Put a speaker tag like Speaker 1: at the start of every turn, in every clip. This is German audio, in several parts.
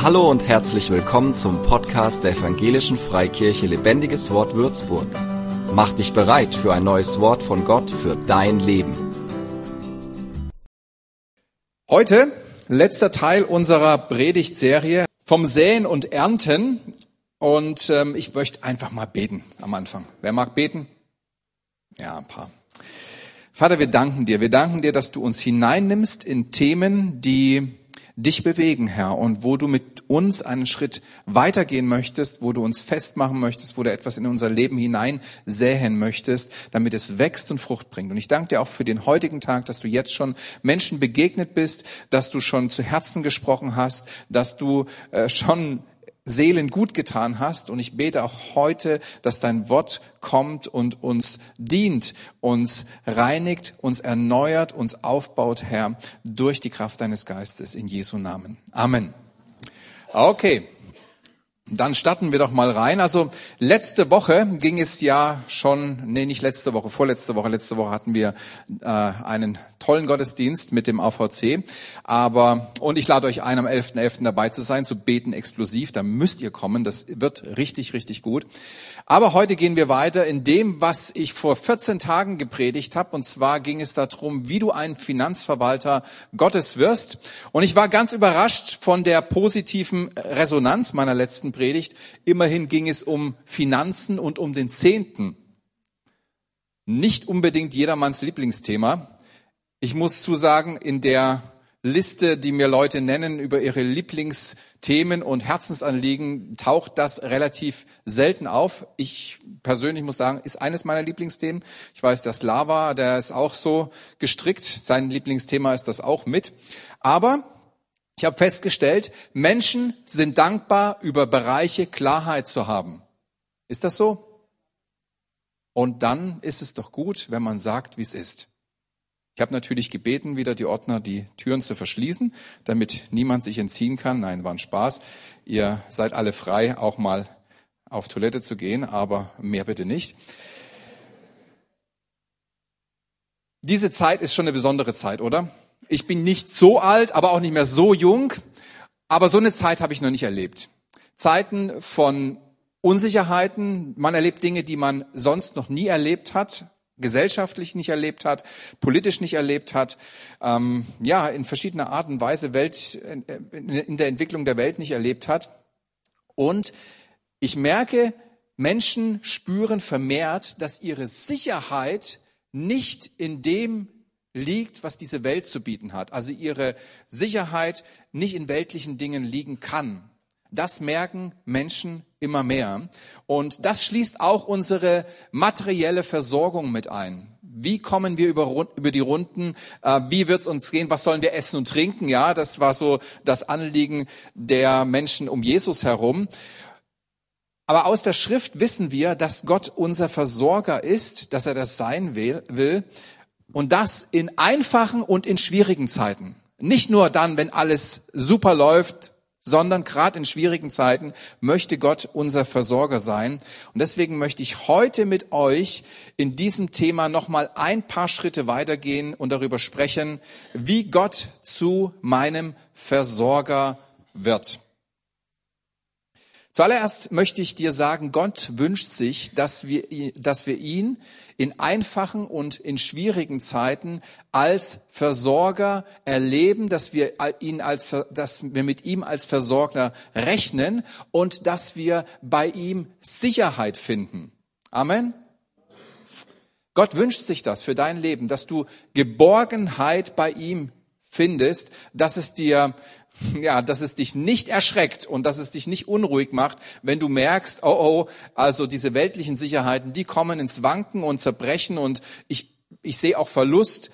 Speaker 1: Hallo und herzlich willkommen zum Podcast der Evangelischen Freikirche Lebendiges Wort Würzburg. Mach dich bereit für ein neues Wort von Gott für dein Leben.
Speaker 2: Heute letzter Teil unserer Predigtserie vom Säen und Ernten. Und ähm, ich möchte einfach mal beten am Anfang. Wer mag beten? Ja, ein paar. Vater, wir danken dir. Wir danken dir, dass du uns hineinnimmst in Themen, die dich bewegen, Herr, und wo du mit uns einen Schritt weitergehen möchtest, wo du uns festmachen möchtest, wo du etwas in unser Leben hinein säen möchtest, damit es wächst und Frucht bringt. Und ich danke dir auch für den heutigen Tag, dass du jetzt schon Menschen begegnet bist, dass du schon zu Herzen gesprochen hast, dass du äh, schon Seelen gut getan hast. Und ich bete auch heute, dass dein Wort kommt und uns dient, uns reinigt, uns erneuert, uns aufbaut, Herr, durch die Kraft deines Geistes in Jesu Namen. Amen. Okay. Dann starten wir doch mal rein. Also letzte Woche ging es ja schon, nee, nicht letzte Woche, vorletzte Woche. Letzte Woche hatten wir äh, einen tollen Gottesdienst mit dem AVC. Aber, und ich lade euch ein, am 11.11. .11. dabei zu sein, zu beten explosiv. Da müsst ihr kommen. Das wird richtig, richtig gut. Aber heute gehen wir weiter in dem, was ich vor 14 Tagen gepredigt habe. Und zwar ging es darum, wie du ein Finanzverwalter Gottes wirst. Und ich war ganz überrascht von der positiven Resonanz meiner letzten Predigt. Immerhin ging es um Finanzen und um den Zehnten. Nicht unbedingt jedermanns Lieblingsthema. Ich muss zusagen, in der Liste, die mir Leute nennen über ihre Lieblingsthemen und Herzensanliegen, taucht das relativ selten auf. Ich persönlich muss sagen, ist eines meiner Lieblingsthemen. Ich weiß, dass Lava, der ist auch so gestrickt. Sein Lieblingsthema ist das auch mit. Aber ich habe festgestellt, Menschen sind dankbar, über Bereiche Klarheit zu haben. Ist das so? Und dann ist es doch gut, wenn man sagt, wie es ist. Ich habe natürlich gebeten, wieder die Ordner die Türen zu verschließen, damit niemand sich entziehen kann. Nein, war ein Spaß. Ihr seid alle frei, auch mal auf Toilette zu gehen, aber mehr bitte nicht. Diese Zeit ist schon eine besondere Zeit, oder? Ich bin nicht so alt, aber auch nicht mehr so jung. Aber so eine Zeit habe ich noch nicht erlebt. Zeiten von Unsicherheiten. Man erlebt Dinge, die man sonst noch nie erlebt hat gesellschaftlich nicht erlebt hat, politisch nicht erlebt hat, ähm, ja, in verschiedener Art und Weise Welt, in der Entwicklung der Welt nicht erlebt hat. Und ich merke, Menschen spüren vermehrt, dass ihre Sicherheit nicht in dem liegt, was diese Welt zu bieten hat. Also ihre Sicherheit nicht in weltlichen Dingen liegen kann. Das merken Menschen immer mehr. Und das schließt auch unsere materielle Versorgung mit ein. Wie kommen wir über, über die Runden? Äh, wie wird es uns gehen? Was sollen wir essen und trinken? Ja, das war so das Anliegen der Menschen um Jesus herum. Aber aus der Schrift wissen wir, dass Gott unser Versorger ist, dass er das sein will. Und das in einfachen und in schwierigen Zeiten. Nicht nur dann, wenn alles super läuft, sondern gerade in schwierigen Zeiten möchte Gott unser Versorger sein. Und deswegen möchte ich heute mit euch in diesem Thema nochmal ein paar Schritte weitergehen und darüber sprechen, wie Gott zu meinem Versorger wird. Zuallererst möchte ich dir sagen, Gott wünscht sich, dass wir, dass wir ihn in einfachen und in schwierigen Zeiten als Versorger erleben, dass wir ihn als, dass wir mit ihm als Versorger rechnen und dass wir bei ihm Sicherheit finden. Amen. Gott wünscht sich das für dein Leben, dass du Geborgenheit bei ihm findest, dass es dir ja, dass es dich nicht erschreckt und dass es dich nicht unruhig macht, wenn du merkst, oh oh, also diese weltlichen Sicherheiten, die kommen ins Wanken und Zerbrechen und ich, ich sehe auch Verlust,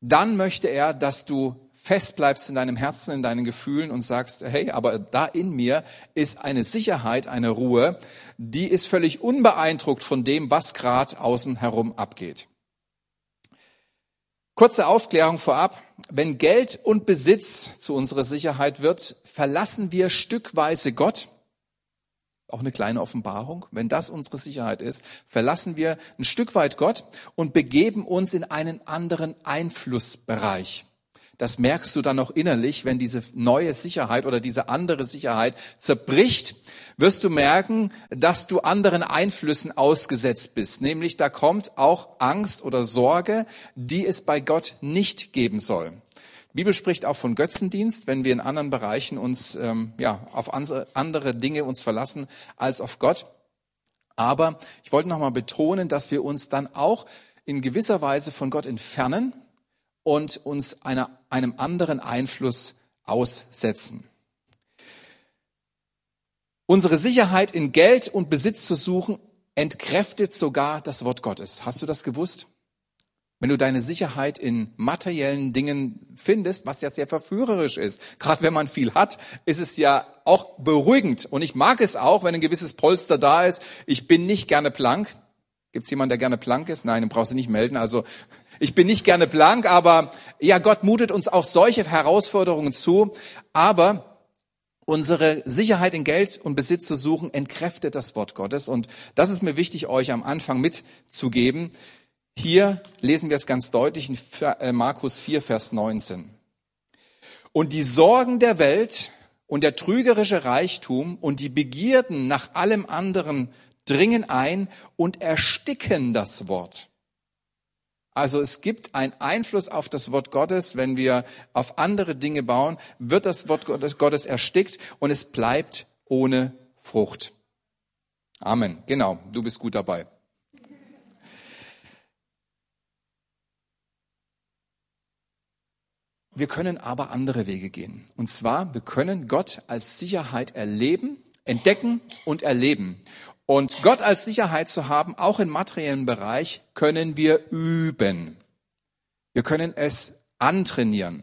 Speaker 2: dann möchte er, dass du fest bleibst in deinem Herzen, in deinen Gefühlen und sagst, hey, aber da in mir ist eine Sicherheit, eine Ruhe, die ist völlig unbeeindruckt von dem, was gerade außen herum abgeht. Kurze Aufklärung vorab. Wenn Geld und Besitz zu unserer Sicherheit wird, verlassen wir stückweise Gott. Auch eine kleine Offenbarung. Wenn das unsere Sicherheit ist, verlassen wir ein Stück weit Gott und begeben uns in einen anderen Einflussbereich. Das merkst du dann noch innerlich, wenn diese neue Sicherheit oder diese andere Sicherheit zerbricht, wirst du merken, dass du anderen Einflüssen ausgesetzt bist. Nämlich da kommt auch Angst oder Sorge, die es bei Gott nicht geben soll. Die Bibel spricht auch von Götzendienst, wenn wir in anderen Bereichen uns ähm, ja auf andere Dinge uns verlassen als auf Gott. Aber ich wollte noch mal betonen, dass wir uns dann auch in gewisser Weise von Gott entfernen und uns einer, einem anderen Einfluss aussetzen. Unsere Sicherheit in Geld und Besitz zu suchen, entkräftet sogar das Wort Gottes. Hast du das gewusst? Wenn du deine Sicherheit in materiellen Dingen findest, was ja sehr verführerisch ist, gerade wenn man viel hat, ist es ja auch beruhigend. Und ich mag es auch, wenn ein gewisses Polster da ist. Ich bin nicht gerne plank. Gibt es jemanden, der gerne plank ist? Nein, den brauchst du nicht melden. Also ich bin nicht gerne blank, aber ja, Gott mutet uns auch solche Herausforderungen zu. Aber unsere Sicherheit in Geld und Besitz zu suchen, entkräftet das Wort Gottes. Und das ist mir wichtig, euch am Anfang mitzugeben. Hier lesen wir es ganz deutlich in äh, Markus 4, Vers 19. Und die Sorgen der Welt und der trügerische Reichtum und die Begierden nach allem anderen dringen ein und ersticken das Wort. Also es gibt einen Einfluss auf das Wort Gottes, wenn wir auf andere Dinge bauen, wird das Wort Gottes erstickt und es bleibt ohne Frucht. Amen. Genau, du bist gut dabei. Wir können aber andere Wege gehen. Und zwar, wir können Gott als Sicherheit erleben, entdecken und erleben. Und Gott als Sicherheit zu haben, auch im materiellen Bereich, können wir üben. Wir können es antrainieren.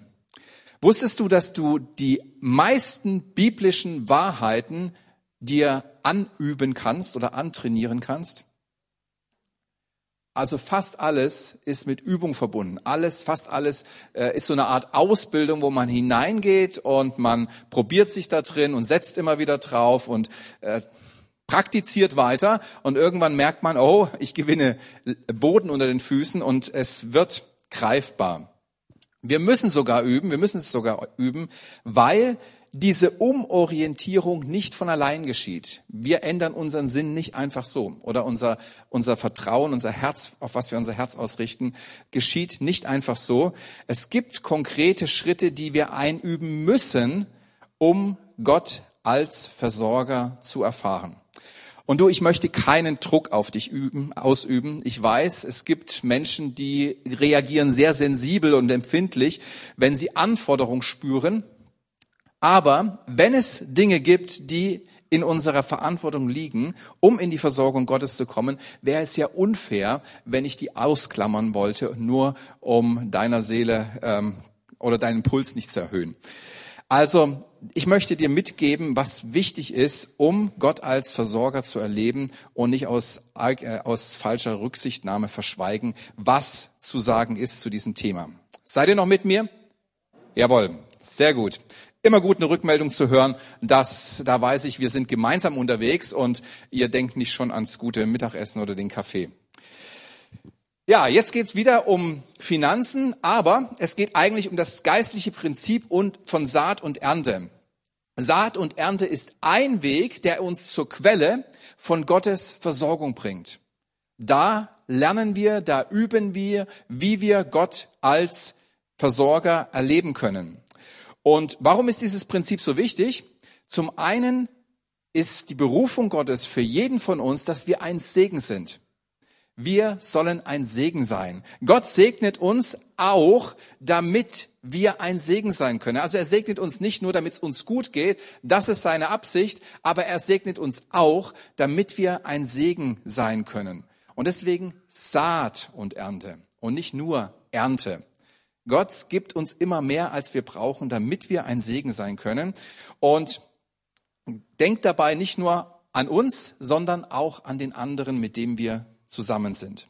Speaker 2: Wusstest du, dass du die meisten biblischen Wahrheiten dir anüben kannst oder antrainieren kannst? Also fast alles ist mit Übung verbunden. Alles, fast alles äh, ist so eine Art Ausbildung, wo man hineingeht und man probiert sich da drin und setzt immer wieder drauf und äh, praktiziert weiter und irgendwann merkt man, oh, ich gewinne Boden unter den Füßen und es wird greifbar. Wir müssen sogar üben, wir müssen es sogar üben, weil diese Umorientierung nicht von allein geschieht. Wir ändern unseren Sinn nicht einfach so oder unser, unser Vertrauen, unser Herz, auf was wir unser Herz ausrichten, geschieht nicht einfach so. Es gibt konkrete Schritte, die wir einüben müssen, um Gott als Versorger zu erfahren. Und du, ich möchte keinen Druck auf dich üben, ausüben. Ich weiß, es gibt Menschen, die reagieren sehr sensibel und empfindlich, wenn sie Anforderungen spüren. Aber wenn es Dinge gibt, die in unserer Verantwortung liegen, um in die Versorgung Gottes zu kommen, wäre es ja unfair, wenn ich die ausklammern wollte, nur um deiner Seele ähm, oder deinen Puls nicht zu erhöhen. Also ich möchte dir mitgeben, was wichtig ist, um Gott als Versorger zu erleben und nicht aus, äh, aus falscher Rücksichtnahme verschweigen, was zu sagen ist zu diesem Thema. Seid ihr noch mit mir? Jawohl, sehr gut. Immer gut eine Rückmeldung zu hören, dass da weiß ich, wir sind gemeinsam unterwegs und ihr denkt nicht schon ans gute Mittagessen oder den Kaffee. Ja, jetzt geht's wieder um Finanzen, aber es geht eigentlich um das geistliche Prinzip und von Saat und Ernte. Saat und Ernte ist ein Weg, der uns zur Quelle von Gottes Versorgung bringt. Da lernen wir, da üben wir, wie wir Gott als Versorger erleben können. Und warum ist dieses Prinzip so wichtig? Zum einen ist die Berufung Gottes für jeden von uns, dass wir ein Segen sind. Wir sollen ein Segen sein. Gott segnet uns auch, damit wir ein Segen sein können. Also er segnet uns nicht nur, damit es uns gut geht, das ist seine Absicht, aber er segnet uns auch, damit wir ein Segen sein können. Und deswegen Saat und Ernte und nicht nur Ernte. Gott gibt uns immer mehr, als wir brauchen, damit wir ein Segen sein können. Und denkt dabei nicht nur an uns, sondern auch an den anderen, mit dem wir zusammen sind.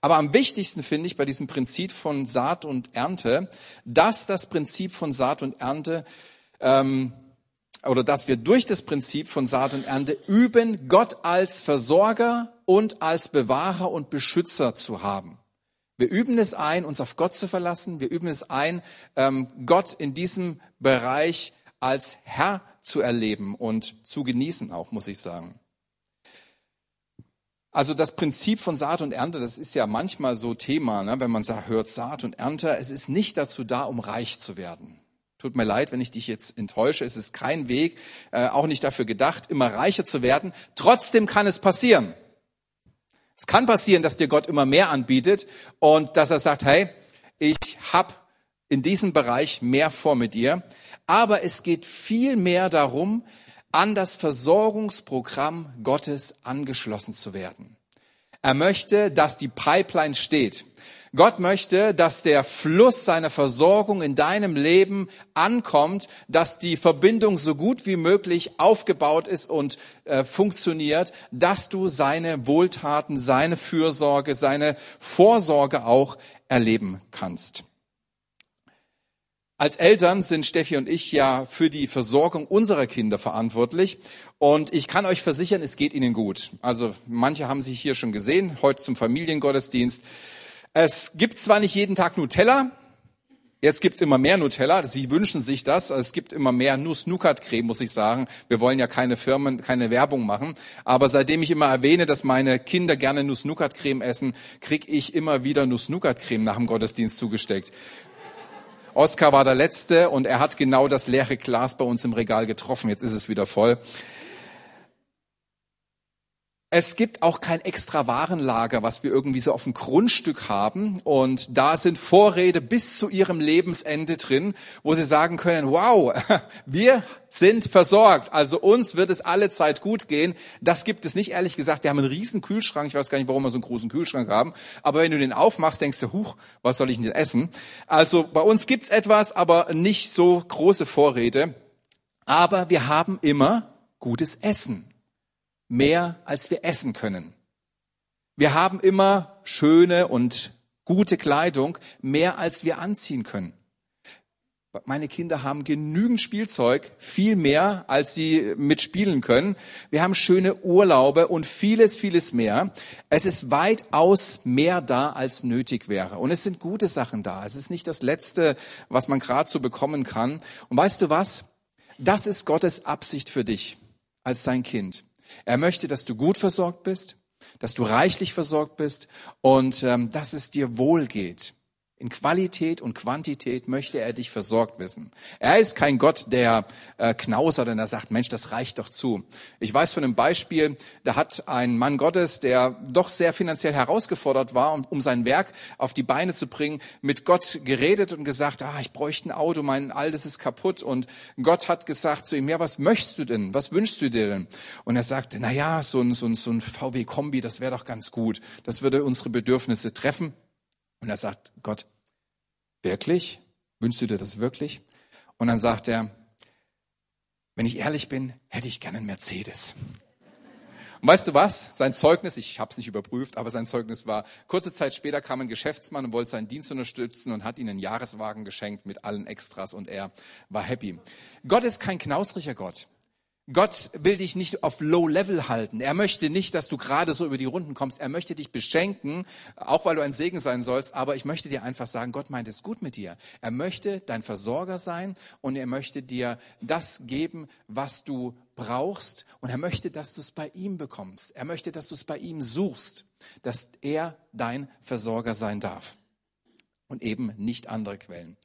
Speaker 2: Aber am wichtigsten finde ich bei diesem Prinzip von Saat und Ernte, dass das Prinzip von Saat und Ernte ähm, oder dass wir durch das Prinzip von Saat und Ernte üben, Gott als Versorger und als Bewahrer und Beschützer zu haben. Wir üben es ein, uns auf Gott zu verlassen. Wir üben es ein, ähm, Gott in diesem Bereich als Herr zu erleben und zu genießen auch, muss ich sagen. Also das Prinzip von Saat und Ernte, das ist ja manchmal so Thema, ne? wenn man sagt, hört Saat und Ernte. Es ist nicht dazu da, um reich zu werden. Tut mir leid, wenn ich dich jetzt enttäusche. Es ist kein Weg, äh, auch nicht dafür gedacht, immer reicher zu werden. Trotzdem kann es passieren. Es kann passieren, dass dir Gott immer mehr anbietet und dass er sagt, hey, ich habe in diesem Bereich mehr vor mit dir. Aber es geht viel mehr darum, an das Versorgungsprogramm Gottes angeschlossen zu werden. Er möchte, dass die Pipeline steht. Gott möchte, dass der Fluss seiner Versorgung in deinem Leben ankommt, dass die Verbindung so gut wie möglich aufgebaut ist und äh, funktioniert, dass du seine Wohltaten, seine Fürsorge, seine Vorsorge auch erleben kannst. Als Eltern sind Steffi und ich ja für die Versorgung unserer Kinder verantwortlich. Und ich kann euch versichern, es geht ihnen gut. Also manche haben sich hier schon gesehen, heute zum Familiengottesdienst. Es gibt zwar nicht jeden Tag Nutella, Jetzt gibt's immer mehr Nutella. Sie wünschen sich das. Es gibt immer mehr Nuss-Nougat-Creme, muss ich sagen. Wir wollen ja keine Firmen, keine Werbung machen. Aber seitdem ich immer erwähne, dass meine Kinder gerne Nuss-Nougat-Creme essen, krieg ich immer wieder Nuss-Nougat-Creme nach dem Gottesdienst zugesteckt. Oskar war der Letzte und er hat genau das leere Glas bei uns im Regal getroffen. Jetzt ist es wieder voll. Es gibt auch kein extra Warenlager, was wir irgendwie so auf dem Grundstück haben. Und da sind Vorräte bis zu ihrem Lebensende drin, wo sie sagen können, wow, wir sind versorgt. Also uns wird es alle Zeit gut gehen. Das gibt es nicht, ehrlich gesagt. Wir haben einen riesen Kühlschrank. Ich weiß gar nicht, warum wir so einen großen Kühlschrank haben. Aber wenn du den aufmachst, denkst du, huch, was soll ich denn essen? Also bei uns gibt's etwas, aber nicht so große Vorräte. Aber wir haben immer gutes Essen mehr als wir essen können. Wir haben immer schöne und gute Kleidung, mehr als wir anziehen können. Meine Kinder haben genügend Spielzeug, viel mehr, als sie mitspielen können. Wir haben schöne Urlaube und vieles, vieles mehr. Es ist weitaus mehr da, als nötig wäre. Und es sind gute Sachen da. Es ist nicht das Letzte, was man gerade so bekommen kann. Und weißt du was? Das ist Gottes Absicht für dich als sein Kind. Er möchte, dass du gut versorgt bist, dass du reichlich versorgt bist und ähm, dass es dir wohl geht. In Qualität und Quantität möchte er dich versorgt wissen. Er ist kein Gott, der äh, knausert und er sagt, Mensch, das reicht doch zu. Ich weiß von einem Beispiel, da hat ein Mann Gottes, der doch sehr finanziell herausgefordert war, um, um sein Werk auf die Beine zu bringen, mit Gott geredet und gesagt, ah, ich bräuchte ein Auto, mein altes ist kaputt. Und Gott hat gesagt zu ihm, ja, was möchtest du denn? Was wünschst du dir denn? Und er sagte, na ja, so ein, so ein, so ein VW-Kombi, das wäre doch ganz gut. Das würde unsere Bedürfnisse treffen. Und er sagt, Gott, wirklich? Wünschst du dir das wirklich? Und dann sagt er, wenn ich ehrlich bin, hätte ich gerne einen Mercedes. Und weißt du was? Sein Zeugnis, ich habe es nicht überprüft, aber sein Zeugnis war, kurze Zeit später kam ein Geschäftsmann und wollte seinen Dienst unterstützen und hat ihnen einen Jahreswagen geschenkt mit allen Extras und er war happy. Gott ist kein knausriger Gott. Gott will dich nicht auf Low Level halten. Er möchte nicht, dass du gerade so über die Runden kommst. Er möchte dich beschenken, auch weil du ein Segen sein sollst. Aber ich möchte dir einfach sagen, Gott meint es gut mit dir. Er möchte dein Versorger sein und er möchte dir das geben, was du brauchst. Und er möchte, dass du es bei ihm bekommst. Er möchte, dass du es bei ihm suchst, dass er dein Versorger sein darf. Und eben nicht andere Quellen.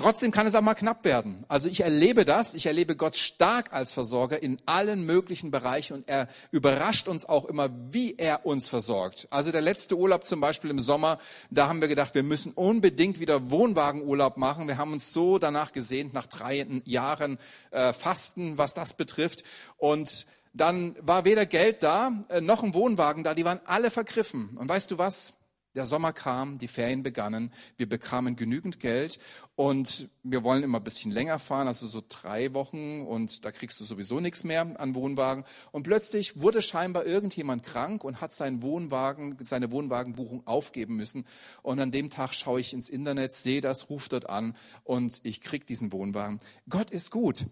Speaker 2: Trotzdem kann es auch mal knapp werden. Also ich erlebe das, ich erlebe Gott stark als Versorger in allen möglichen Bereichen und er überrascht uns auch immer, wie er uns versorgt. Also der letzte Urlaub zum Beispiel im Sommer, da haben wir gedacht, wir müssen unbedingt wieder Wohnwagenurlaub machen. Wir haben uns so danach gesehnt, nach drei Jahren äh, Fasten, was das betrifft. Und dann war weder Geld da, äh, noch ein Wohnwagen da, die waren alle vergriffen. Und weißt du was? Der Sommer kam, die Ferien begannen, wir bekamen genügend Geld und wir wollen immer ein bisschen länger fahren, also so drei Wochen und da kriegst du sowieso nichts mehr an Wohnwagen. Und plötzlich wurde scheinbar irgendjemand krank und hat seinen Wohnwagen, seine Wohnwagenbuchung aufgeben müssen. Und an dem Tag schaue ich ins Internet, sehe das, rufe dort an und ich krieg diesen Wohnwagen. Gott ist gut.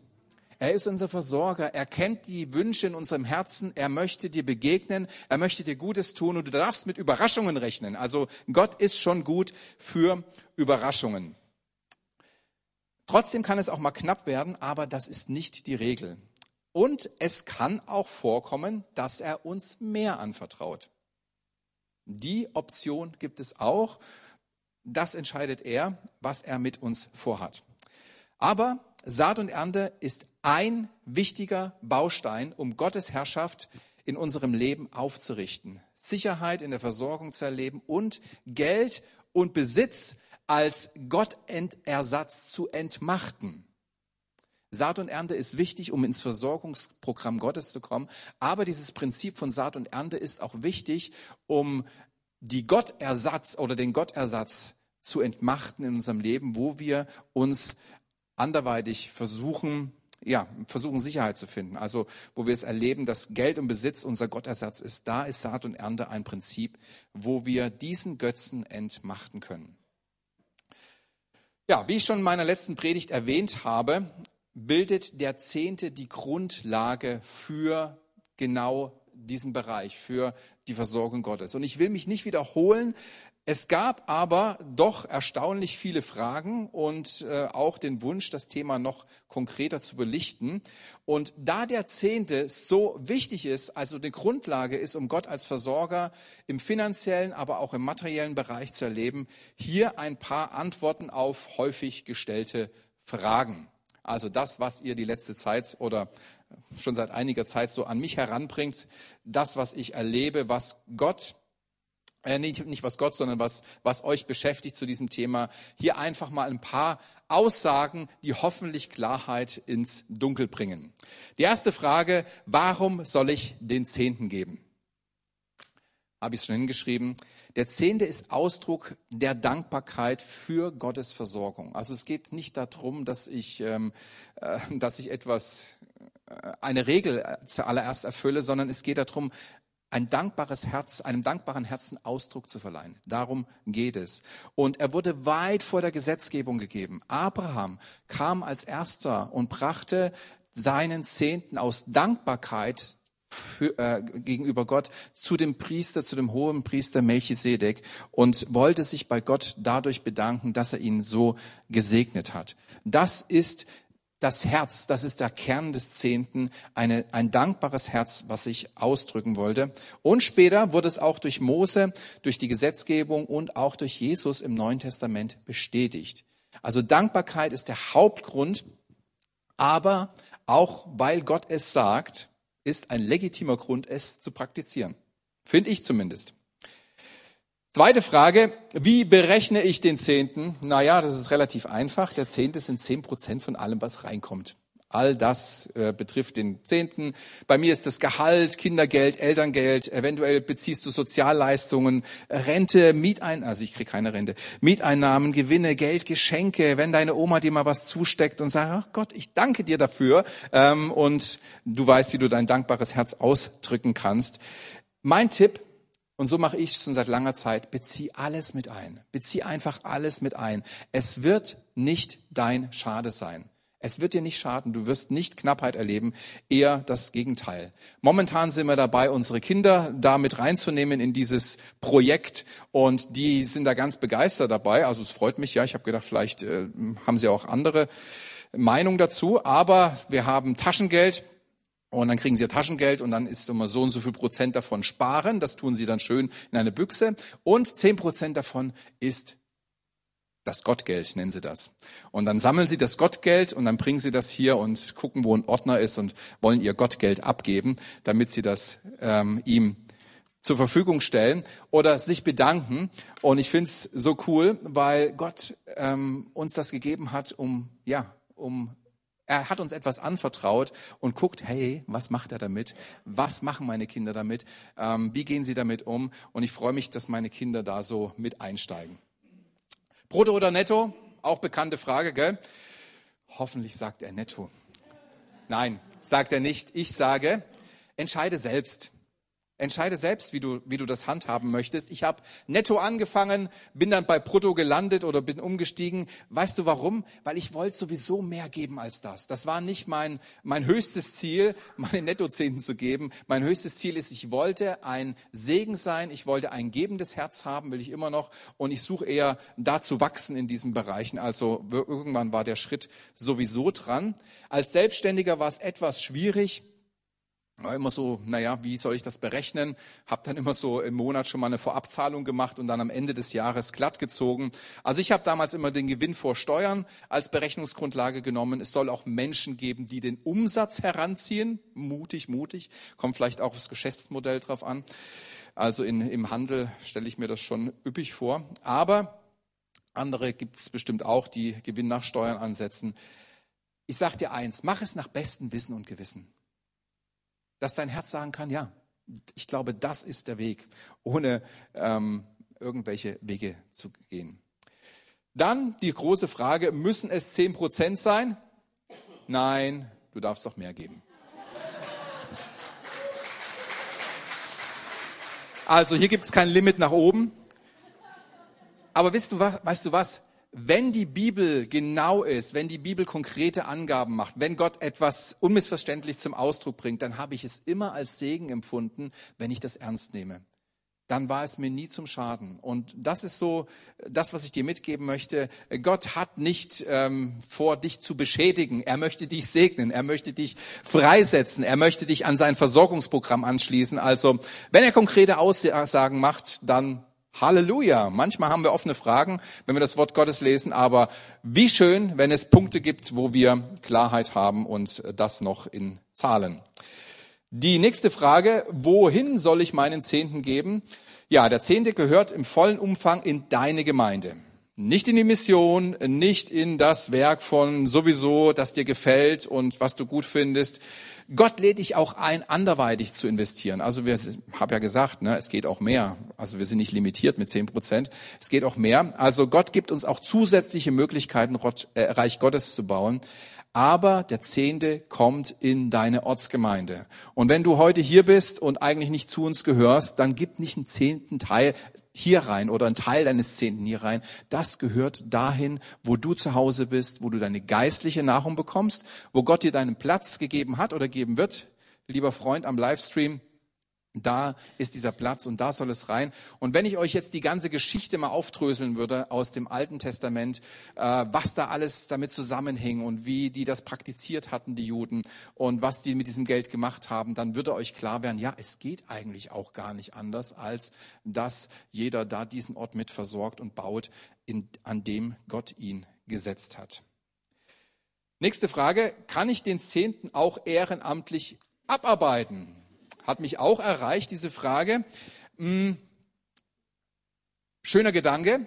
Speaker 2: Er ist unser Versorger. Er kennt die Wünsche in unserem Herzen. Er möchte dir begegnen. Er möchte dir Gutes tun. Und du darfst mit Überraschungen rechnen. Also Gott ist schon gut für Überraschungen. Trotzdem kann es auch mal knapp werden, aber das ist nicht die Regel. Und es kann auch vorkommen, dass er uns mehr anvertraut. Die Option gibt es auch. Das entscheidet er, was er mit uns vorhat. Aber Saat und Ernte ist ein wichtiger Baustein, um Gottes Herrschaft in unserem Leben aufzurichten, Sicherheit in der Versorgung zu erleben und Geld und Besitz als Gottentersatz zu entmachten. Saat und Ernte ist wichtig, um ins Versorgungsprogramm Gottes zu kommen. Aber dieses Prinzip von Saat und Ernte ist auch wichtig, um die Gottersatz oder den Gottersatz zu entmachten in unserem Leben, wo wir uns anderweitig versuchen, ja, versuchen Sicherheit zu finden. Also, wo wir es erleben, dass Geld und Besitz unser Gottersatz ist. Da ist Saat und Ernte ein Prinzip, wo wir diesen Götzen entmachten können. Ja, wie ich schon in meiner letzten Predigt erwähnt habe, bildet der Zehnte die Grundlage für genau diesen Bereich, für die Versorgung Gottes. Und ich will mich nicht wiederholen. Es gab aber doch erstaunlich viele Fragen und äh, auch den Wunsch, das Thema noch konkreter zu belichten. Und da der Zehnte so wichtig ist, also eine Grundlage ist, um Gott als Versorger im finanziellen, aber auch im materiellen Bereich zu erleben, hier ein paar Antworten auf häufig gestellte Fragen. Also das, was ihr die letzte Zeit oder schon seit einiger Zeit so an mich heranbringt, das, was ich erlebe, was Gott äh, nicht, nicht was Gott, sondern was, was euch beschäftigt zu diesem Thema. Hier einfach mal ein paar Aussagen, die hoffentlich Klarheit ins Dunkel bringen. Die erste Frage, warum soll ich den Zehnten geben? Habe ich schon hingeschrieben. Der Zehnte ist Ausdruck der Dankbarkeit für Gottes Versorgung. Also es geht nicht darum, dass ich, ähm, äh, dass ich etwas, äh, eine Regel zuallererst erfülle, sondern es geht darum, ein dankbares Herz, einem dankbaren Herzen Ausdruck zu verleihen. Darum geht es. Und er wurde weit vor der Gesetzgebung gegeben. Abraham kam als erster und brachte seinen Zehnten aus Dankbarkeit für, äh, gegenüber Gott zu dem Priester, zu dem hohen Priester Melchisedek und wollte sich bei Gott dadurch bedanken, dass er ihn so gesegnet hat. Das ist das Herz, das ist der Kern des Zehnten, eine, ein dankbares Herz, was ich ausdrücken wollte. Und später wurde es auch durch Mose, durch die Gesetzgebung und auch durch Jesus im Neuen Testament bestätigt. Also Dankbarkeit ist der Hauptgrund, aber auch weil Gott es sagt, ist ein legitimer Grund, es zu praktizieren. Finde ich zumindest. Zweite Frage, wie berechne ich den Zehnten? Naja, das ist relativ einfach. Der Zehnte sind zehn Prozent von allem, was reinkommt. All das äh, betrifft den Zehnten. Bei mir ist das Gehalt, Kindergeld, Elterngeld, eventuell beziehst du Sozialleistungen, Rente, Mietein, also ich kriege keine Rente, Mieteinnahmen, Gewinne, Geld, Geschenke, wenn deine Oma dir mal was zusteckt und sagt, ach Gott, ich danke dir dafür ähm, und du weißt, wie du dein dankbares Herz ausdrücken kannst. Mein Tipp, und so mache ich schon seit langer Zeit. Bezieh alles mit ein. Bezieh einfach alles mit ein. Es wird nicht dein Schade sein. Es wird dir nicht schaden. Du wirst nicht Knappheit erleben. Eher das Gegenteil. Momentan sind wir dabei, unsere Kinder da mit reinzunehmen in dieses Projekt. Und die sind da ganz begeistert dabei. Also es freut mich ja. Ich habe gedacht, vielleicht äh, haben sie auch andere Meinung dazu. Aber wir haben Taschengeld und dann kriegen sie ihr Taschengeld und dann ist immer so und so viel Prozent davon sparen. Das tun sie dann schön in eine Büchse. Und zehn Prozent davon ist das Gottgeld, nennen sie das. Und dann sammeln sie das Gottgeld und dann bringen sie das hier und gucken, wo ein Ordner ist und wollen ihr Gottgeld abgeben, damit sie das ähm, ihm zur Verfügung stellen oder sich bedanken. Und ich finde es so cool, weil Gott ähm, uns das gegeben hat, um ja, um er hat uns etwas anvertraut und guckt, hey, was macht er damit? Was machen meine Kinder damit? Ähm, wie gehen sie damit um? Und ich freue mich, dass meine Kinder da so mit einsteigen. Brutto oder netto? Auch bekannte Frage, gell? Hoffentlich sagt er netto. Nein, sagt er nicht. Ich sage, entscheide selbst. Entscheide selbst, wie du, wie du das handhaben möchtest. Ich habe netto angefangen, bin dann bei brutto gelandet oder bin umgestiegen. Weißt du warum? Weil ich wollte sowieso mehr geben als das. Das war nicht mein, mein höchstes Ziel, meine Nettozehnten zu geben. Mein höchstes Ziel ist, ich wollte ein Segen sein. Ich wollte ein gebendes Herz haben, will ich immer noch. Und ich suche eher da zu wachsen in diesen Bereichen. Also irgendwann war der Schritt sowieso dran. Als Selbstständiger war es etwas schwierig war immer so, naja, wie soll ich das berechnen? Hab dann immer so im Monat schon mal eine Vorabzahlung gemacht und dann am Ende des Jahres glatt gezogen. Also ich habe damals immer den Gewinn vor Steuern als Berechnungsgrundlage genommen. Es soll auch Menschen geben, die den Umsatz heranziehen. Mutig, mutig. Kommt vielleicht auch das Geschäftsmodell drauf an. Also in, im Handel stelle ich mir das schon üppig vor. Aber andere gibt es bestimmt auch, die Gewinn nach Steuern ansetzen. Ich sage dir eins, mach es nach bestem Wissen und Gewissen dass dein Herz sagen kann, ja, ich glaube, das ist der Weg, ohne ähm, irgendwelche Wege zu gehen. Dann die große Frage, müssen es zehn Prozent sein? Nein, du darfst doch mehr geben. Also hier gibt es kein Limit nach oben. Aber weißt du was? Weißt du was? Wenn die Bibel genau ist, wenn die Bibel konkrete Angaben macht, wenn Gott etwas unmissverständlich zum Ausdruck bringt, dann habe ich es immer als Segen empfunden, wenn ich das ernst nehme. Dann war es mir nie zum Schaden. Und das ist so das, was ich dir mitgeben möchte. Gott hat nicht ähm, vor, dich zu beschädigen. Er möchte dich segnen. Er möchte dich freisetzen. Er möchte dich an sein Versorgungsprogramm anschließen. Also, wenn er konkrete Aussagen macht, dann Halleluja. Manchmal haben wir offene Fragen, wenn wir das Wort Gottes lesen, aber wie schön, wenn es Punkte gibt, wo wir Klarheit haben und das noch in Zahlen. Die nächste Frage, wohin soll ich meinen Zehnten geben? Ja, der Zehnte gehört im vollen Umfang in deine Gemeinde. Nicht in die Mission, nicht in das Werk von sowieso, das dir gefällt und was du gut findest. Gott lädt dich auch ein, anderweitig zu investieren. Also wir haben ja gesagt, ne, es geht auch mehr. Also wir sind nicht limitiert mit zehn Prozent. Es geht auch mehr. Also Gott gibt uns auch zusätzliche Möglichkeiten, äh, Reich Gottes zu bauen. Aber der Zehnte kommt in deine Ortsgemeinde. Und wenn du heute hier bist und eigentlich nicht zu uns gehörst, dann gib nicht einen zehnten Teil, hier rein oder ein Teil deines Zehnten hier rein. Das gehört dahin, wo du zu Hause bist, wo du deine geistliche Nahrung bekommst, wo Gott dir deinen Platz gegeben hat oder geben wird. Lieber Freund am Livestream, da ist dieser Platz und da soll es rein. Und wenn ich euch jetzt die ganze Geschichte mal aufdröseln würde aus dem Alten Testament, äh, was da alles damit zusammenhing und wie die das praktiziert hatten, die Juden, und was die mit diesem Geld gemacht haben, dann würde euch klar werden, ja, es geht eigentlich auch gar nicht anders, als dass jeder da diesen Ort mit versorgt und baut, in, an dem Gott ihn gesetzt hat. Nächste Frage, kann ich den Zehnten auch ehrenamtlich abarbeiten? Hat mich auch erreicht, diese Frage. Hm, schöner Gedanke.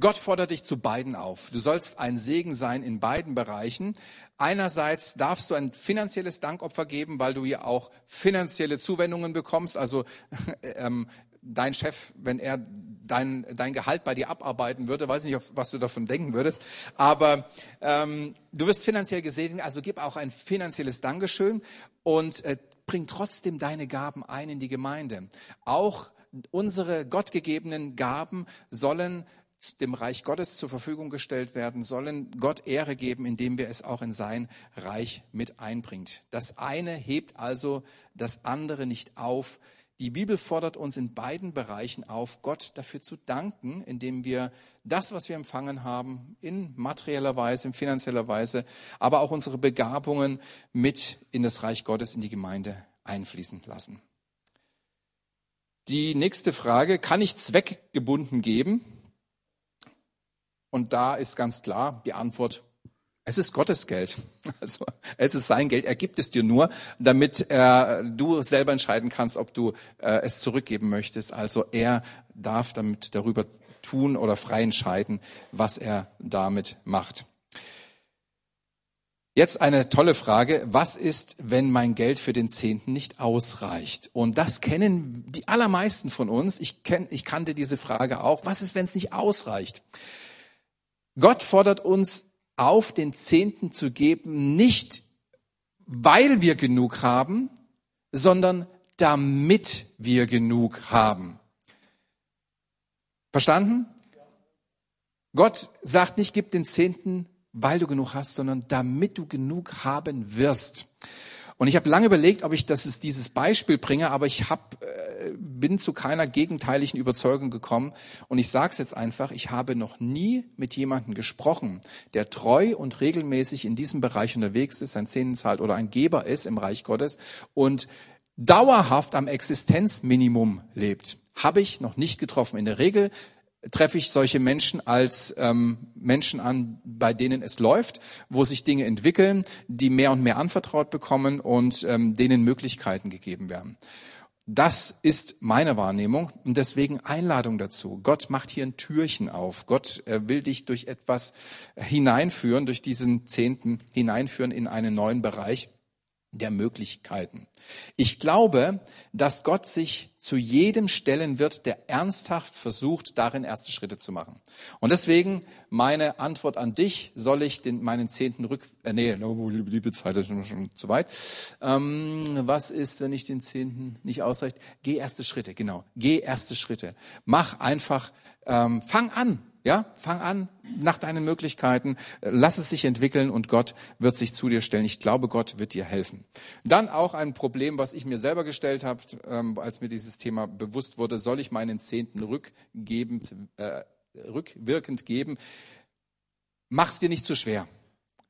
Speaker 2: Gott fordert dich zu beiden auf. Du sollst ein Segen sein in beiden Bereichen. Einerseits darfst du ein finanzielles Dankopfer geben, weil du ja auch finanzielle Zuwendungen bekommst. Also ähm, dein Chef, wenn er dein, dein Gehalt bei dir abarbeiten würde, weiß nicht, was du davon denken würdest, aber ähm, du wirst finanziell gesehen, also gib auch ein finanzielles Dankeschön und äh, bring trotzdem deine Gaben ein in die Gemeinde. Auch unsere gottgegebenen Gaben sollen dem Reich Gottes zur Verfügung gestellt werden, sollen Gott Ehre geben, indem wir es auch in sein Reich mit einbringt. Das eine hebt also das andere nicht auf. Die Bibel fordert uns in beiden Bereichen auf, Gott dafür zu danken, indem wir das, was wir empfangen haben, in materieller Weise, in finanzieller Weise, aber auch unsere Begabungen mit in das Reich Gottes, in die Gemeinde einfließen lassen. Die nächste Frage, kann ich zweckgebunden geben? Und da ist ganz klar die Antwort, es ist Gottes Geld. Also es ist sein Geld. Er gibt es dir nur, damit äh, du selber entscheiden kannst, ob du äh, es zurückgeben möchtest. Also er darf damit darüber tun oder frei entscheiden, was er damit macht. Jetzt eine tolle Frage. Was ist, wenn mein Geld für den Zehnten nicht ausreicht? Und das kennen die allermeisten von uns. Ich, kenn, ich kannte diese Frage auch. Was ist, wenn es nicht ausreicht? Gott fordert uns auf, den Zehnten zu geben, nicht weil wir genug haben, sondern damit wir genug haben. Verstanden? Gott sagt nicht, gib den Zehnten, weil du genug hast, sondern damit du genug haben wirst. Und ich habe lange überlegt, ob ich das ist, dieses Beispiel bringe, aber ich hab, äh, bin zu keiner gegenteiligen Überzeugung gekommen. Und ich sage es jetzt einfach, ich habe noch nie mit jemandem gesprochen, der treu und regelmäßig in diesem Bereich unterwegs ist, ein Zehnen zahlt oder ein Geber ist im Reich Gottes und dauerhaft am Existenzminimum lebt. Habe ich noch nicht getroffen. In der Regel treffe ich solche Menschen als ähm, Menschen an, bei denen es läuft, wo sich Dinge entwickeln, die mehr und mehr anvertraut bekommen und ähm, denen Möglichkeiten gegeben werden. Das ist meine Wahrnehmung und deswegen Einladung dazu. Gott macht hier ein Türchen auf. Gott äh, will dich durch etwas hineinführen, durch diesen Zehnten hineinführen in einen neuen Bereich der Möglichkeiten. Ich glaube, dass Gott sich zu jedem stellen wird, der ernsthaft versucht, darin erste Schritte zu machen. Und deswegen meine Antwort an dich, soll ich den, meinen zehnten Rück... Äh, nee, liebe Zeit, das ist schon zu weit. Ähm, was ist, wenn ich den zehnten nicht ausreicht? Geh erste Schritte, genau. Geh erste Schritte. Mach einfach, ähm, fang an. Ja, fang an nach deinen Möglichkeiten, lass es sich entwickeln und Gott wird sich zu dir stellen. Ich glaube, Gott wird dir helfen. Dann auch ein Problem, was ich mir selber gestellt habe, ähm, als mir dieses Thema bewusst wurde, soll ich meinen Zehnten rückgebend, äh, rückwirkend geben? Mach's dir nicht zu schwer.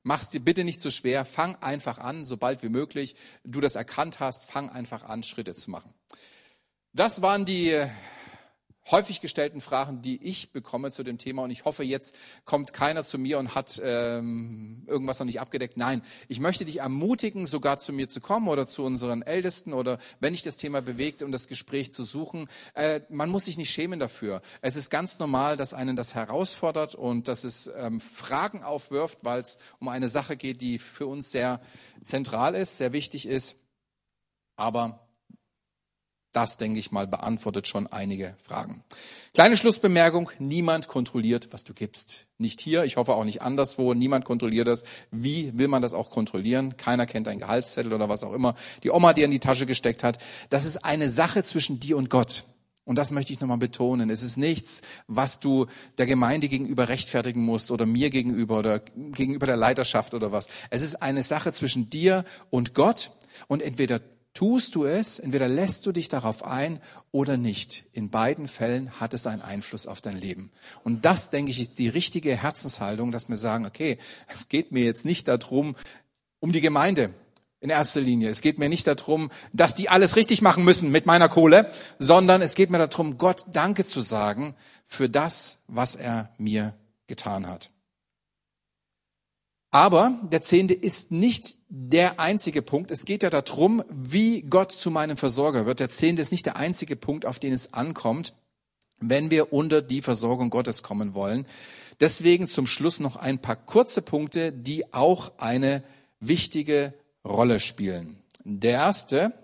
Speaker 2: Mach's dir bitte nicht zu schwer. Fang einfach an, sobald wie möglich du das erkannt hast, fang einfach an, Schritte zu machen. Das waren die häufig gestellten Fragen, die ich bekomme zu dem Thema. Und ich hoffe, jetzt kommt keiner zu mir und hat ähm, irgendwas noch nicht abgedeckt. Nein, ich möchte dich ermutigen, sogar zu mir zu kommen oder zu unseren Ältesten oder wenn dich das Thema bewegt, um das Gespräch zu suchen. Äh, man muss sich nicht schämen dafür. Es ist ganz normal, dass einen das herausfordert und dass es ähm, Fragen aufwirft, weil es um eine Sache geht, die für uns sehr zentral ist, sehr wichtig ist. Aber das, denke ich mal, beantwortet schon einige Fragen. Kleine Schlussbemerkung, niemand kontrolliert, was du gibst. Nicht hier, ich hoffe auch nicht anderswo, niemand kontrolliert das. Wie will man das auch kontrollieren? Keiner kennt deinen Gehaltszettel oder was auch immer. Die Oma, die in die Tasche gesteckt hat. Das ist eine Sache zwischen dir und Gott. Und das möchte ich nochmal betonen. Es ist nichts, was du der Gemeinde gegenüber rechtfertigen musst oder mir gegenüber oder gegenüber der Leiterschaft oder was. Es ist eine Sache zwischen dir und Gott. Und entweder tust du es, entweder lässt du dich darauf ein oder nicht. In beiden Fällen hat es einen Einfluss auf dein Leben. Und das, denke ich, ist die richtige Herzenshaltung, dass wir sagen, okay, es geht mir jetzt nicht darum, um die Gemeinde in erster Linie. Es geht mir nicht darum, dass die alles richtig machen müssen mit meiner Kohle, sondern es geht mir darum, Gott Danke zu sagen für das, was er mir getan hat. Aber der Zehnte ist nicht der einzige Punkt. Es geht ja darum, wie Gott zu meinem Versorger wird. Der Zehnte ist nicht der einzige Punkt, auf den es ankommt, wenn wir unter die Versorgung Gottes kommen wollen. Deswegen zum Schluss noch ein paar kurze Punkte, die auch eine wichtige Rolle spielen. Der erste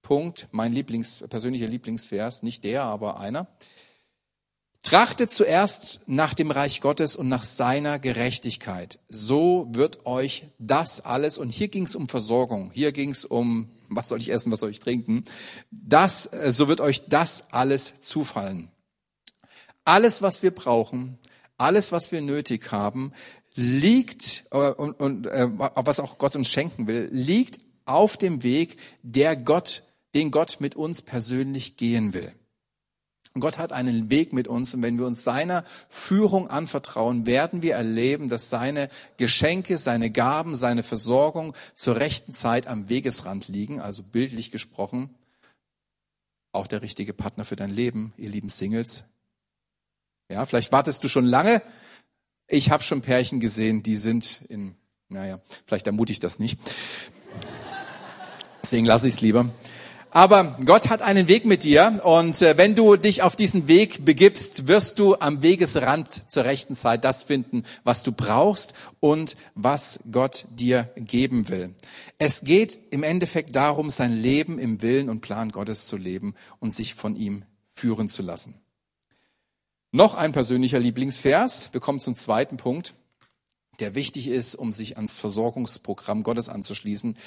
Speaker 2: Punkt, mein Lieblings, persönlicher Lieblingsvers, nicht der, aber einer. Trachtet zuerst nach dem Reich Gottes und nach seiner Gerechtigkeit. So wird euch das alles, und hier ging es um Versorgung, hier ging es um, was soll ich essen, was soll ich trinken, das, äh, so wird euch das alles zufallen. Alles, was wir brauchen, alles, was wir nötig haben, liegt, äh, und, und äh, was auch Gott uns schenken will, liegt auf dem Weg, der Gott, den Gott mit uns persönlich gehen will. Und Gott hat einen Weg mit uns und wenn wir uns seiner Führung anvertrauen, werden wir erleben, dass seine Geschenke, seine Gaben, seine Versorgung zur rechten Zeit am Wegesrand liegen, also bildlich gesprochen. Auch der richtige Partner für dein Leben, ihr lieben Singles. Ja, vielleicht wartest du schon lange. Ich habe schon Pärchen gesehen, die sind in, naja, vielleicht ermutigt das nicht. Deswegen lasse ich es lieber. Aber Gott hat einen Weg mit dir und äh, wenn du dich auf diesen Weg begibst, wirst du am Wegesrand zur rechten Zeit das finden, was du brauchst und was Gott dir geben will. Es geht im Endeffekt darum, sein Leben im Willen und Plan Gottes zu leben und sich von ihm führen zu lassen. Noch ein persönlicher Lieblingsvers. Wir kommen zum zweiten Punkt, der wichtig ist, um sich ans Versorgungsprogramm Gottes anzuschließen.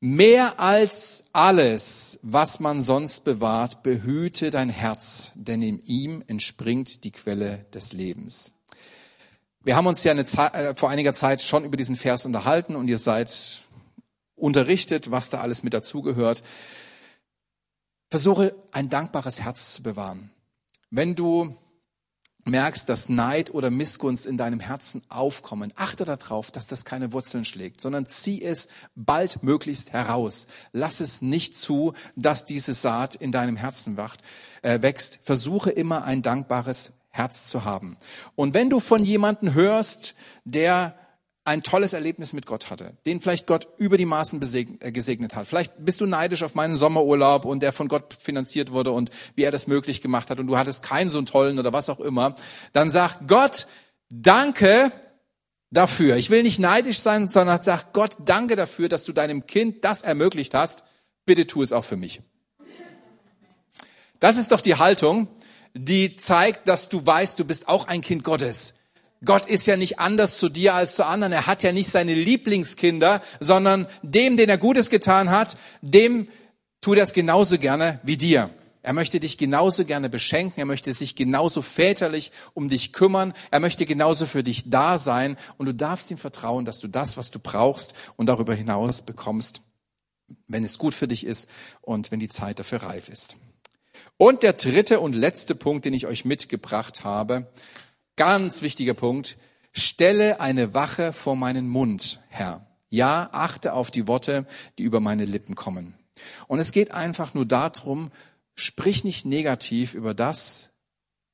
Speaker 2: Mehr als alles, was man sonst bewahrt, behüte dein Herz, denn in ihm entspringt die Quelle des Lebens. Wir haben uns ja Zeit, äh, vor einiger Zeit schon über diesen Vers unterhalten und ihr seid unterrichtet, was da alles mit dazugehört. Versuche ein dankbares Herz zu bewahren. Wenn du merkst, dass Neid oder Missgunst in deinem Herzen aufkommen, achte darauf, dass das keine Wurzeln schlägt, sondern zieh es bald möglichst heraus. Lass es nicht zu, dass diese Saat in deinem Herzen wacht, äh, wächst. Versuche immer ein dankbares Herz zu haben. Und wenn du von jemanden hörst, der ein tolles Erlebnis mit Gott hatte, den vielleicht Gott über die Maßen äh, gesegnet hat. Vielleicht bist du neidisch auf meinen Sommerurlaub und der von Gott finanziert wurde und wie er das möglich gemacht hat und du hattest keinen so einen tollen oder was auch immer. Dann sag Gott, danke dafür. Ich will nicht neidisch sein, sondern sag Gott, danke dafür, dass du deinem Kind das ermöglicht hast. Bitte tu es auch für mich. Das ist doch die Haltung, die zeigt, dass du weißt, du bist auch ein Kind Gottes. Gott ist ja nicht anders zu dir als zu anderen. Er hat ja nicht seine Lieblingskinder, sondern dem, den er Gutes getan hat, dem tut er es genauso gerne wie dir. Er möchte dich genauso gerne beschenken. Er möchte sich genauso väterlich um dich kümmern. Er möchte genauso für dich da sein. Und du darfst ihm vertrauen, dass du das, was du brauchst und darüber hinaus bekommst, wenn es gut für dich ist und wenn die Zeit dafür reif ist. Und der dritte und letzte Punkt, den ich euch mitgebracht habe, Ganz wichtiger Punkt. Stelle eine Wache vor meinen Mund, Herr. Ja, achte auf die Worte, die über meine Lippen kommen. Und es geht einfach nur darum, sprich nicht negativ über das,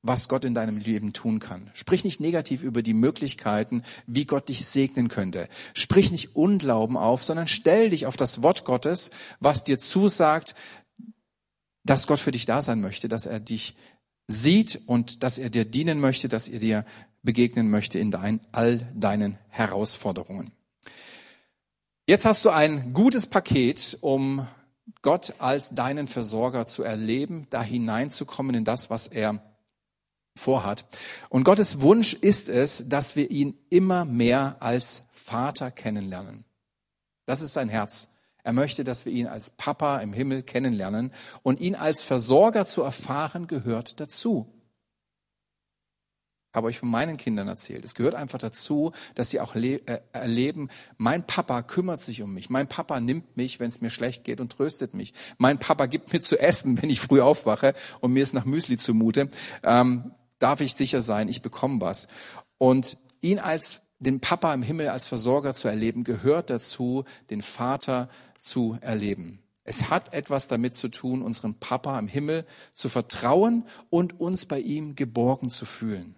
Speaker 2: was Gott in deinem Leben tun kann. Sprich nicht negativ über die Möglichkeiten, wie Gott dich segnen könnte. Sprich nicht Unglauben auf, sondern stell dich auf das Wort Gottes, was dir zusagt, dass Gott für dich da sein möchte, dass er dich sieht und dass er dir dienen möchte, dass er dir begegnen möchte in dein, all deinen Herausforderungen. Jetzt hast du ein gutes Paket, um Gott als deinen Versorger zu erleben, da hineinzukommen in das, was er vorhat. Und Gottes Wunsch ist es, dass wir ihn immer mehr als Vater kennenlernen. Das ist sein Herz. Er möchte, dass wir ihn als Papa im Himmel kennenlernen und ihn als Versorger zu erfahren gehört dazu. Ich habe euch von meinen Kindern erzählt. Es gehört einfach dazu, dass sie auch äh, erleben, mein Papa kümmert sich um mich. Mein Papa nimmt mich, wenn es mir schlecht geht und tröstet mich. Mein Papa gibt mir zu essen, wenn ich früh aufwache und mir ist nach Müsli zumute. Ähm, darf ich sicher sein, ich bekomme was. Und ihn als den Papa im Himmel als Versorger zu erleben, gehört dazu, den Vater zu erleben. Es hat etwas damit zu tun, unserem Papa im Himmel zu vertrauen und uns bei ihm geborgen zu fühlen.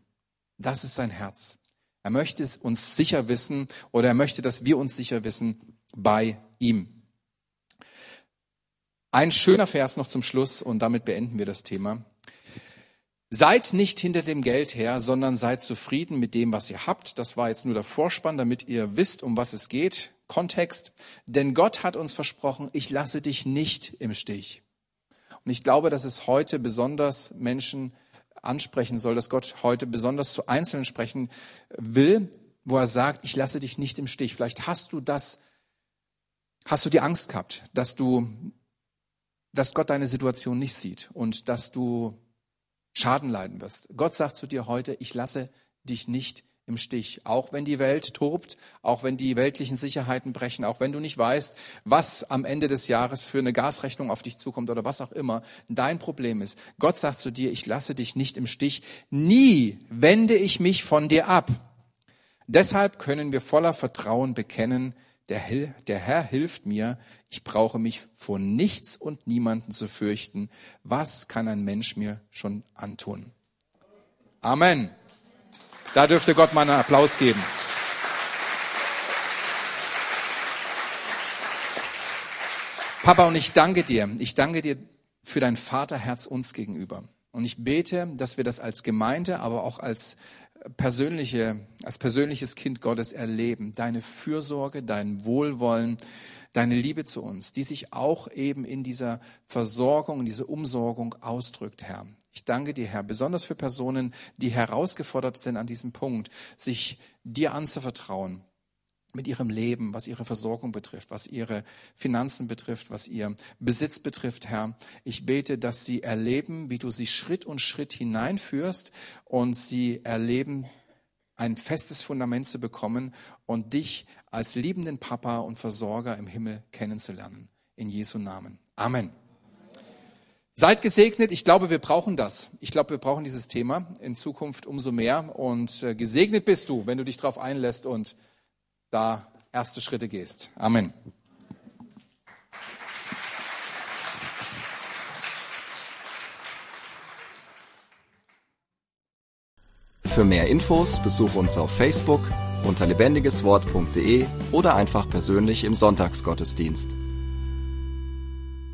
Speaker 2: Das ist sein Herz. Er möchte uns sicher wissen oder er möchte, dass wir uns sicher wissen bei ihm. Ein schöner Vers noch zum Schluss und damit beenden wir das Thema. Seid nicht hinter dem Geld her, sondern seid zufrieden mit dem, was ihr habt. Das war jetzt nur der Vorspann, damit ihr wisst, um was es geht. Kontext. Denn Gott hat uns versprochen, ich lasse dich nicht im Stich. Und ich glaube, dass es heute besonders Menschen ansprechen soll, dass Gott heute besonders zu Einzelnen sprechen will, wo er sagt, ich lasse dich nicht im Stich. Vielleicht hast du das, hast du die Angst gehabt, dass du, dass Gott deine Situation nicht sieht und dass du Schaden leiden wirst. Gott sagt zu dir heute, ich lasse dich nicht im Stich. Auch wenn die Welt tobt, auch wenn die weltlichen Sicherheiten brechen, auch wenn du nicht weißt, was am Ende des Jahres für eine Gasrechnung auf dich zukommt oder was auch immer dein Problem ist. Gott sagt zu dir, ich lasse dich nicht im Stich. Nie wende ich mich von dir ab. Deshalb können wir voller Vertrauen bekennen, der, der Herr hilft mir, ich brauche mich vor nichts und niemanden zu fürchten. Was kann ein Mensch mir schon antun? Amen. Da dürfte Gott mal einen Applaus geben. Papa, und ich danke dir. Ich danke dir für dein Vaterherz uns gegenüber. Und ich bete, dass wir das als Gemeinde, aber auch als persönliche, als persönliches Kind Gottes erleben. Deine Fürsorge, dein Wohlwollen, deine Liebe zu uns, die sich auch eben in dieser Versorgung, in dieser Umsorgung ausdrückt, Herr. Ich danke dir, Herr, besonders für Personen, die herausgefordert sind an diesem Punkt, sich dir anzuvertrauen mit ihrem Leben, was ihre Versorgung betrifft, was ihre Finanzen betrifft, was ihr Besitz betrifft, Herr. Ich bete, dass sie erleben, wie du sie Schritt und Schritt hineinführst und sie erleben, ein festes Fundament zu bekommen und dich als liebenden Papa und Versorger im Himmel kennenzulernen. In Jesu Namen. Amen. Seid gesegnet. Ich glaube, wir brauchen das. Ich glaube, wir brauchen dieses Thema in Zukunft umso mehr. Und äh, gesegnet bist du, wenn du dich darauf einlässt und da erste Schritte gehst. Amen.
Speaker 1: Für mehr Infos besuche uns auf Facebook unter lebendigeswort.de oder einfach persönlich im Sonntagsgottesdienst.